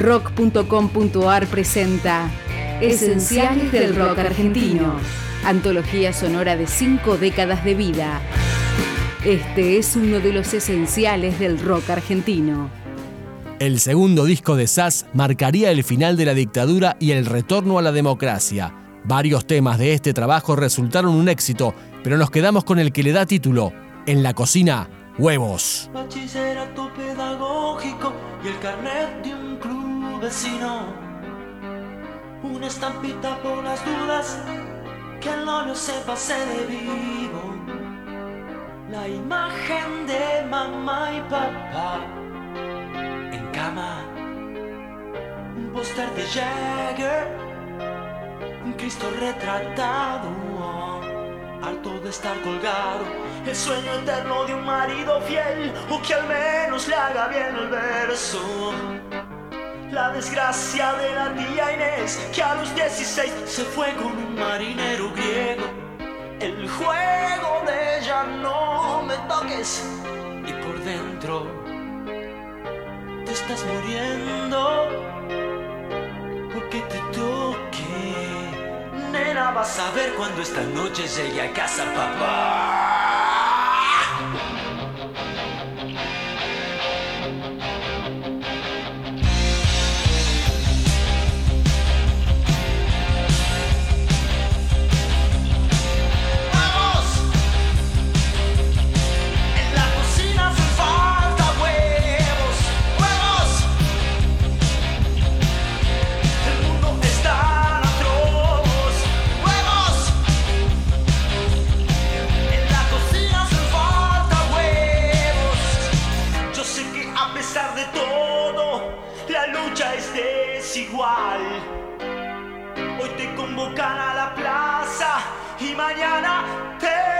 Rock.com.ar presenta Esenciales del Rock Argentino. Antología sonora de cinco décadas de vida. Este es uno de los esenciales del rock argentino. El segundo disco de SAS marcaría el final de la dictadura y el retorno a la democracia. Varios temas de este trabajo resultaron un éxito, pero nos quedamos con el que le da título, En la cocina, huevos. Bachillerato pedagógico y el carnet de un club vecino. Una estampita por las dudas, que el novio se pase de vivo. La imagen de mamá y papá en cama. Un póster de Jagger, un Cristo retratado. Harto de estar colgado, el sueño eterno de un marido fiel, o que al menos le haga bien el verso. La desgracia de la tía Inés, que a los 16 se fue con un marinero griego. El juego de ya no me toques, y por dentro te estás muriendo, porque te toque. Vas a ver cuando esta noche llegue a casa, papá. Es desigual. Hoy te convocan a la plaza y mañana te